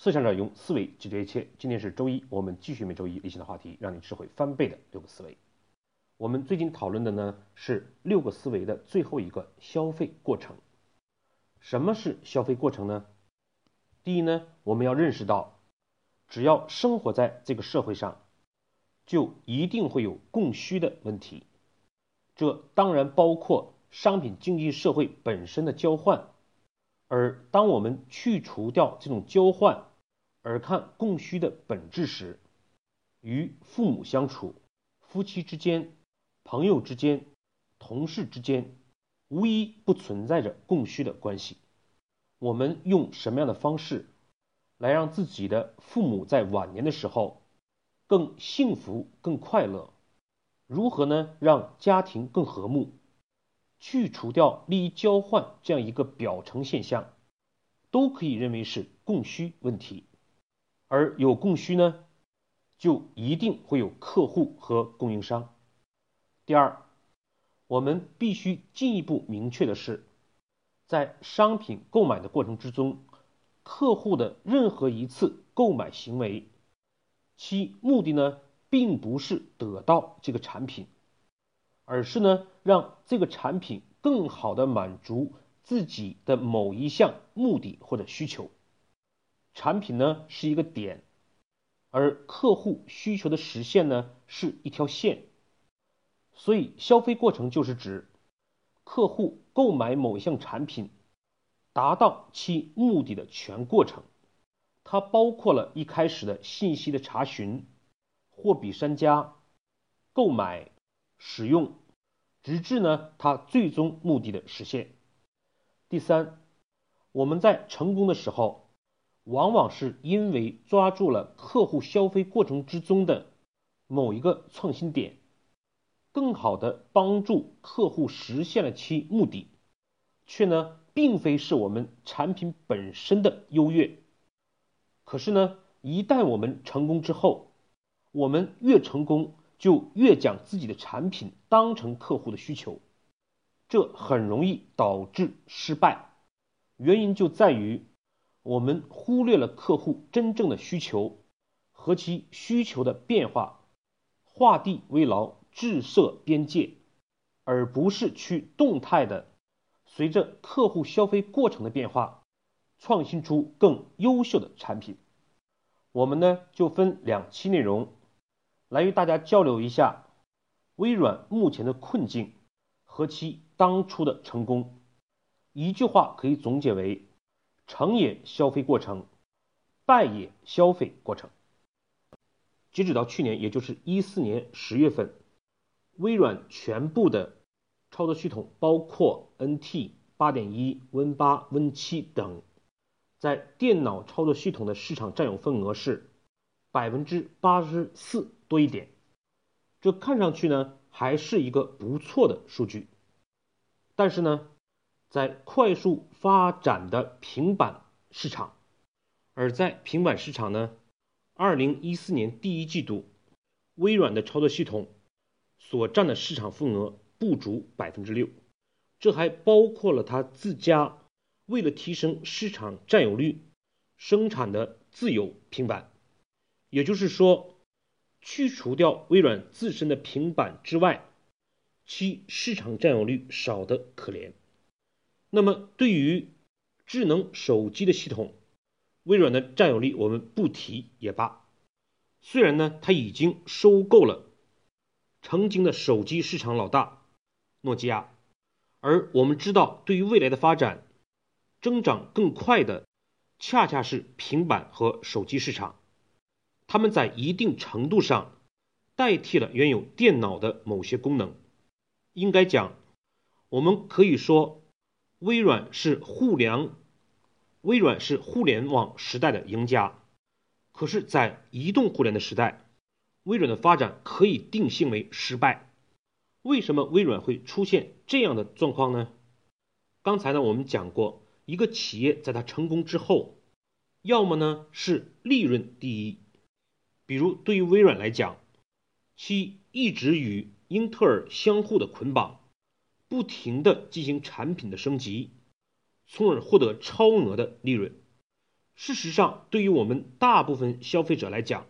思想者用思维解决一切。今天是周一，我们继续每周一例行的话题，让你智慧翻倍的六个思维。我们最近讨论的呢是六个思维的最后一个消费过程。什么是消费过程呢？第一呢，我们要认识到，只要生活在这个社会上，就一定会有供需的问题。这当然包括商品经济社会本身的交换。而当我们去除掉这种交换，而看供需的本质时，与父母相处、夫妻之间、朋友之间、同事之间，无一不存在着供需的关系。我们用什么样的方式，来让自己的父母在晚年的时候更幸福、更快乐？如何呢？让家庭更和睦？去除掉利益交换这样一个表层现象，都可以认为是供需问题。而有供需呢，就一定会有客户和供应商。第二，我们必须进一步明确的是，在商品购买的过程之中，客户的任何一次购买行为，其目的呢，并不是得到这个产品。而是呢，让这个产品更好的满足自己的某一项目的或者需求。产品呢是一个点，而客户需求的实现呢是一条线。所以，消费过程就是指客户购买某一项产品，达到其目的的全过程。它包括了一开始的信息的查询、货比三家、购买。使用，直至呢它最终目的的实现。第三，我们在成功的时候，往往是因为抓住了客户消费过程之中的某一个创新点，更好的帮助客户实现了其目的，却呢并非是我们产品本身的优越。可是呢，一旦我们成功之后，我们越成功。就越将自己的产品当成客户的需求，这很容易导致失败。原因就在于我们忽略了客户真正的需求和其需求的变化，画地为牢，制设边界，而不是去动态的随着客户消费过程的变化，创新出更优秀的产品。我们呢就分两期内容。来与大家交流一下微软目前的困境和其当初的成功。一句话可以总结为：成也消费过程，败也消费过程。截止到去年，也就是一四年十月份，微软全部的操作系统，包括 NT 八点一、Win 八、Win 七等，在电脑操作系统的市场占有份额是百分之八十四。多一点，这看上去呢还是一个不错的数据，但是呢，在快速发展的平板市场，而在平板市场呢，二零一四年第一季度，微软的操作系统所占的市场份额不足百分之六，这还包括了它自家为了提升市场占有率生产的自有平板，也就是说。去除掉微软自身的平板之外，其市场占有率少得可怜。那么，对于智能手机的系统，微软的占有率我们不提也罢。虽然呢，它已经收购了曾经的手机市场老大诺基亚，而我们知道，对于未来的发展，增长更快的恰恰是平板和手机市场。他们在一定程度上代替了原有电脑的某些功能。应该讲，我们可以说，微软是互联，微软是互联网时代的赢家。可是，在移动互联的时代，微软的发展可以定性为失败。为什么微软会出现这样的状况呢？刚才呢，我们讲过，一个企业在它成功之后，要么呢是利润第一。比如，对于微软来讲，其一直与英特尔相互的捆绑，不停的进行产品的升级，从而获得超额的利润，事实上，对于我们大部分消费者来讲，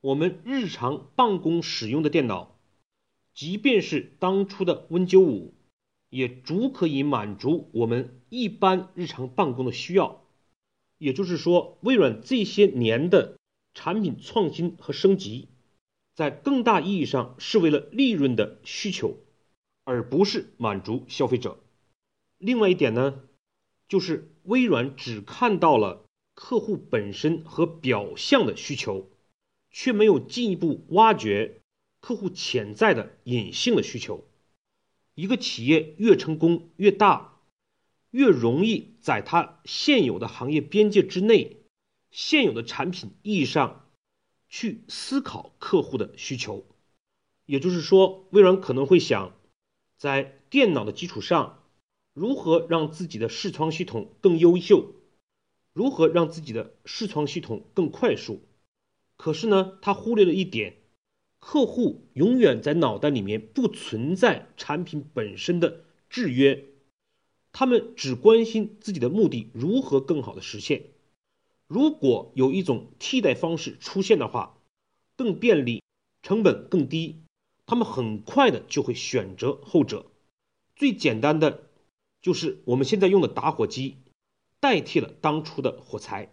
我们日常办公使用的电脑，即便是当初的 Win95，也足可以满足我们一般日常办公的需要。也就是说，微软这些年的产品创新和升级，在更大意义上是为了利润的需求，而不是满足消费者。另外一点呢，就是微软只看到了客户本身和表象的需求。却没有进一步挖掘客户潜在的隐性的需求。一个企业越成功越大，越容易在它现有的行业边界之内、现有的产品意义上去思考客户的需求。也就是说，微软可能会想，在电脑的基础上，如何让自己的视窗系统更优秀，如何让自己的视窗系统更快速。可是呢，他忽略了一点，客户永远在脑袋里面不存在产品本身的制约，他们只关心自己的目的如何更好的实现。如果有一种替代方式出现的话，更便利，成本更低，他们很快的就会选择后者。最简单的就是我们现在用的打火机，代替了当初的火柴。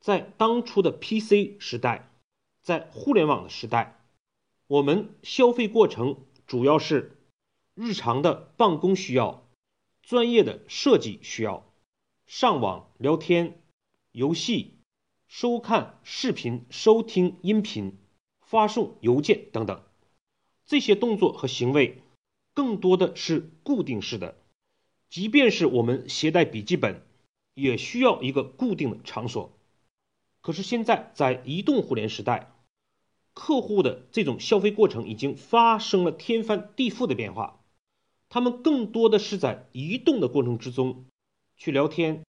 在当初的 PC 时代，在互联网的时代，我们消费过程主要是日常的办公需要、专业的设计需要、上网聊天、游戏、收看视频、收听音频、发送邮件等等。这些动作和行为更多的是固定式的，即便是我们携带笔记本，也需要一个固定的场所。可是现在在移动互联时代，客户的这种消费过程已经发生了天翻地覆的变化。他们更多的是在移动的过程之中去聊天、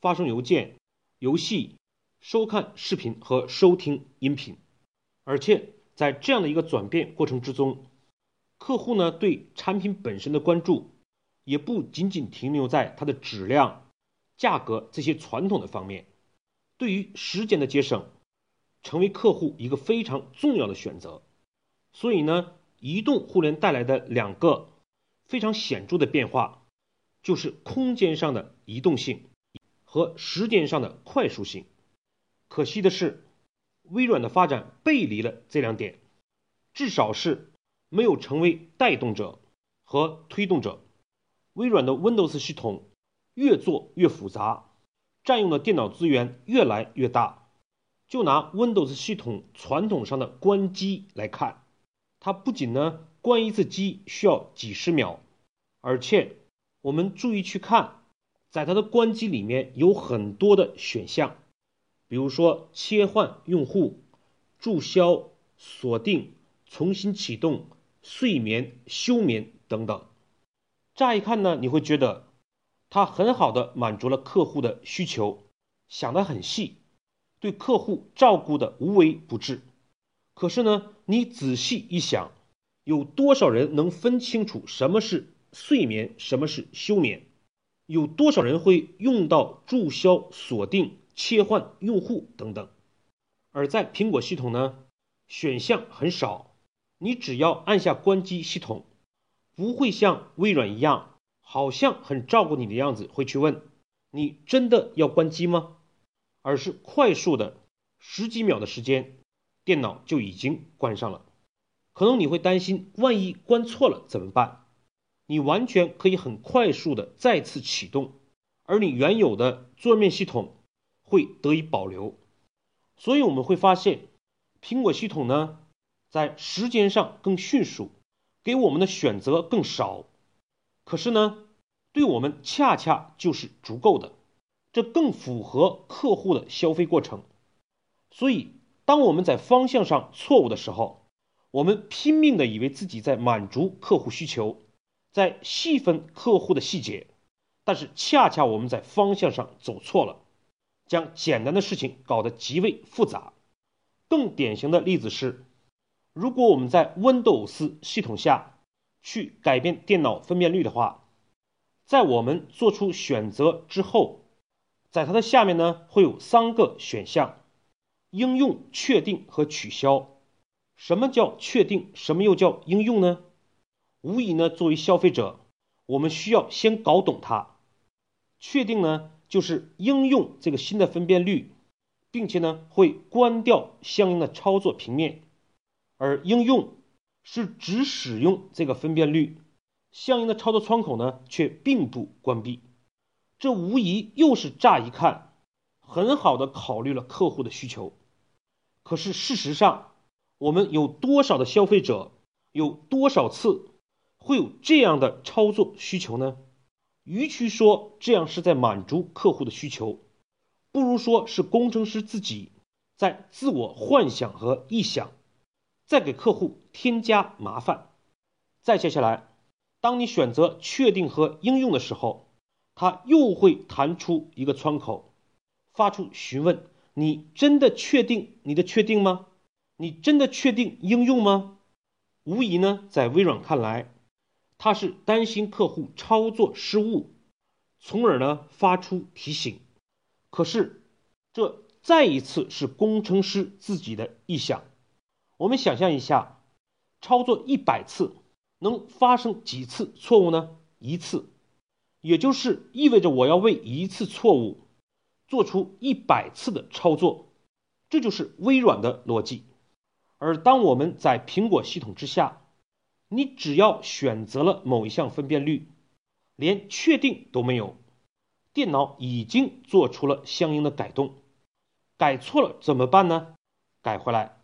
发送邮件、游戏、收看视频和收听音频。而且在这样的一个转变过程之中，客户呢对产品本身的关注也不仅仅停留在它的质量、价格这些传统的方面。对于时间的节省，成为客户一个非常重要的选择。所以呢，移动互联带来的两个非常显著的变化，就是空间上的移动性和时间上的快速性。可惜的是，微软的发展背离了这两点，至少是没有成为带动者和推动者。微软的 Windows 系统越做越复杂。占用的电脑资源越来越大。就拿 Windows 系统传统上的关机来看，它不仅呢关一次机需要几十秒，而且我们注意去看，在它的关机里面有很多的选项，比如说切换用户、注销、锁定、重新启动、睡眠、休眠等等。乍一看呢，你会觉得。它很好的满足了客户的需求，想得很细，对客户照顾的无微不至。可是呢，你仔细一想，有多少人能分清楚什么是睡眠，什么是休眠？有多少人会用到注销、锁定、切换用户等等？而在苹果系统呢，选项很少，你只要按下关机系统，不会像微软一样。好像很照顾你的样子，会去问你真的要关机吗？而是快速的十几秒的时间，电脑就已经关上了。可能你会担心，万一关错了怎么办？你完全可以很快速的再次启动，而你原有的桌面系统会得以保留。所以我们会发现，苹果系统呢，在时间上更迅速，给我们的选择更少。可是呢，对我们恰恰就是足够的，这更符合客户的消费过程。所以，当我们在方向上错误的时候，我们拼命的以为自己在满足客户需求，在细分客户的细节，但是恰恰我们在方向上走错了，将简单的事情搞得极为复杂。更典型的例子是，如果我们在 Windows 系统下。去改变电脑分辨率的话，在我们做出选择之后，在它的下面呢会有三个选项：应用、确定和取消。什么叫确定？什么又叫应用呢？无疑呢，作为消费者，我们需要先搞懂它。确定呢，就是应用这个新的分辨率，并且呢会关掉相应的操作平面；而应用是只使用这个分辨率，相应的操作窗口呢却并不关闭。这无疑又是乍一看很好的考虑了客户的需求，可是事实上，我们有多少的消费者，有多少次会有这样的操作需求呢？与其说这样是在满足客户的需求，不如说是工程师自己在自我幻想和臆想，在给客户添加麻烦。再接下来，当你选择确定和应用的时候。它又会弹出一个窗口，发出询问：“你真的确定你的确定吗？你真的确定应用吗？”无疑呢，在微软看来，他是担心客户操作失误，从而呢发出提醒。可是，这再一次是工程师自己的臆想。我们想象一下，操作一百次能发生几次错误呢？一次。也就是意味着我要为一次错误做出一百次的操作，这就是微软的逻辑。而当我们在苹果系统之下，你只要选择了某一项分辨率，连确定都没有，电脑已经做出了相应的改动。改错了怎么办呢？改回来。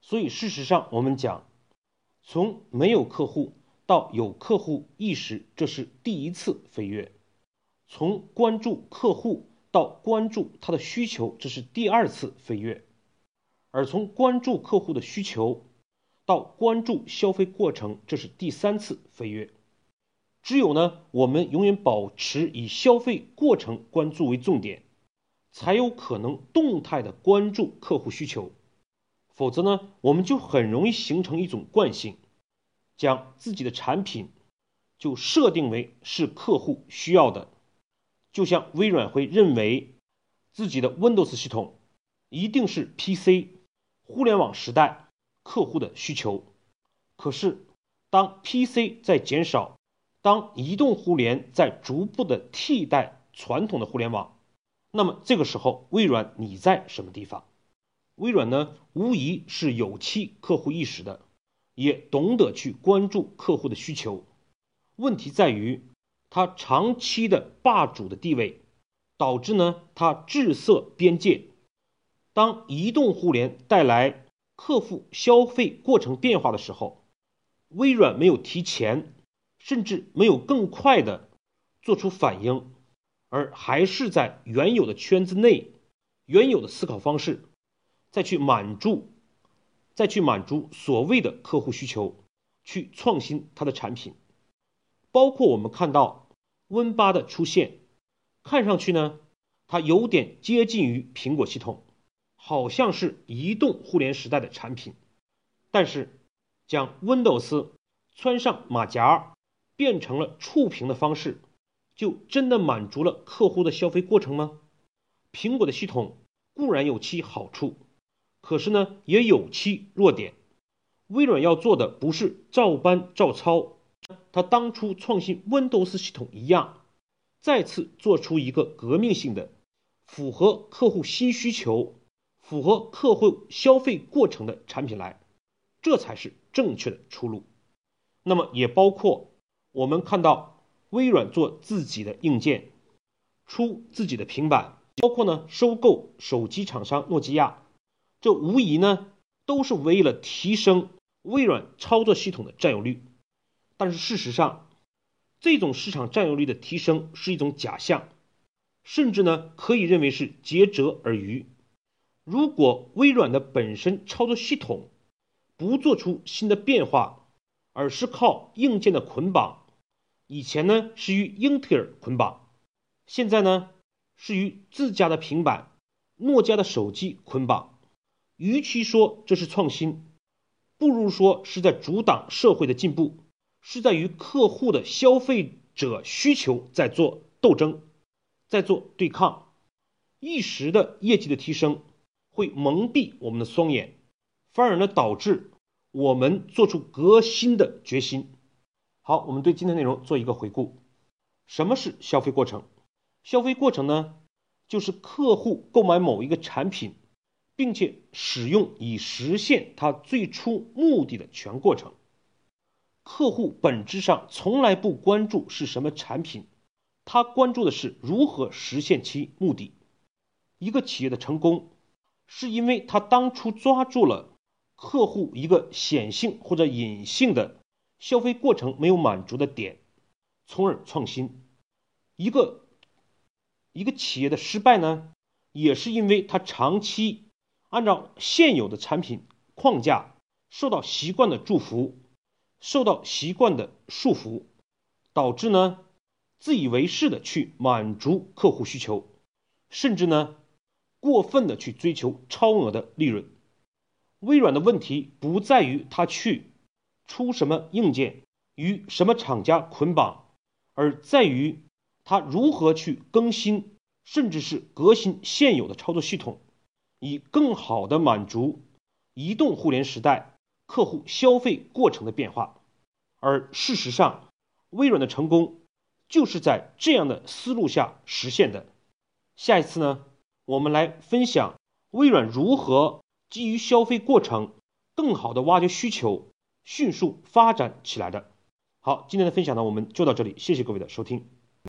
所以事实上，我们讲，从没有客户。到有客户意识，这是第一次飞跃；从关注客户到关注他的需求，这是第二次飞跃；而从关注客户的需求到关注消费过程，这是第三次飞跃。只有呢，我们永远保持以消费过程关注为重点，才有可能动态的关注客户需求。否则呢，我们就很容易形成一种惯性。将自己的产品就设定为是客户需要的，就像微软会认为自己的 Windows 系统一定是 PC 互联网时代客户的需求。可是，当 PC 在减少，当移动互联在逐步的替代传统的互联网，那么这个时候，微软你在什么地方？微软呢，无疑是有其客户意识的。也懂得去关注客户的需求，问题在于它长期的霸主的地位，导致呢它滞色边界。当移动互联带来客户消费过程变化的时候，微软没有提前，甚至没有更快的做出反应，而还是在原有的圈子内、原有的思考方式再去满足。再去满足所谓的客户需求，去创新它的产品，包括我们看到 Win 八的出现，看上去呢，它有点接近于苹果系统，好像是移动互联时代的产品，但是将 Windows 穿上马甲，变成了触屏的方式，就真的满足了客户的消费过程吗？苹果的系统固然有其好处。可是呢，也有其弱点。微软要做的不是照搬照抄，它当初创新 Windows 系统一样，再次做出一个革命性的、符合客户新需求、符合客户消费过程的产品来，这才是正确的出路。那么也包括我们看到微软做自己的硬件，出自己的平板，包括呢收购手机厂商诺基亚。这无疑呢，都是为了提升微软操作系统的占有率。但是事实上，这种市场占有率的提升是一种假象，甚至呢可以认为是竭泽而渔。如果微软的本身操作系统不做出新的变化，而是靠硬件的捆绑，以前呢是与英特尔捆绑，现在呢是与自家的平板、诺基亚的手机捆绑。与其说这是创新，不如说是在阻挡社会的进步，是在与客户的消费者需求在做斗争，在做对抗。一时的业绩的提升会蒙蔽我们的双眼，反而呢导致我们做出革新的决心。好，我们对今天内容做一个回顾。什么是消费过程？消费过程呢，就是客户购买某一个产品，并且使用以实现他最初目的的全过程。客户本质上从来不关注是什么产品，他关注的是如何实现其目的。一个企业的成功，是因为他当初抓住了客户一个显性或者隐性的消费过程没有满足的点，从而创新。一个一个企业的失败呢，也是因为他长期按照现有的产品框架，受到习惯的祝福。受到习惯的束缚，导致呢自以为是的去满足客户需求，甚至呢过分的去追求超额的利润。微软的问题不在于它去出什么硬件与什么厂家捆绑，而在于它如何去更新，甚至是革新现有的操作系统，以更好的满足移动互联时代。客户消费过程的变化，而事实上，微软的成功就是在这样的思路下实现的。下一次呢，我们来分享微软如何基于消费过程，更好的挖掘需求，迅速发展起来的。好，今天的分享呢，我们就到这里，谢谢各位的收听。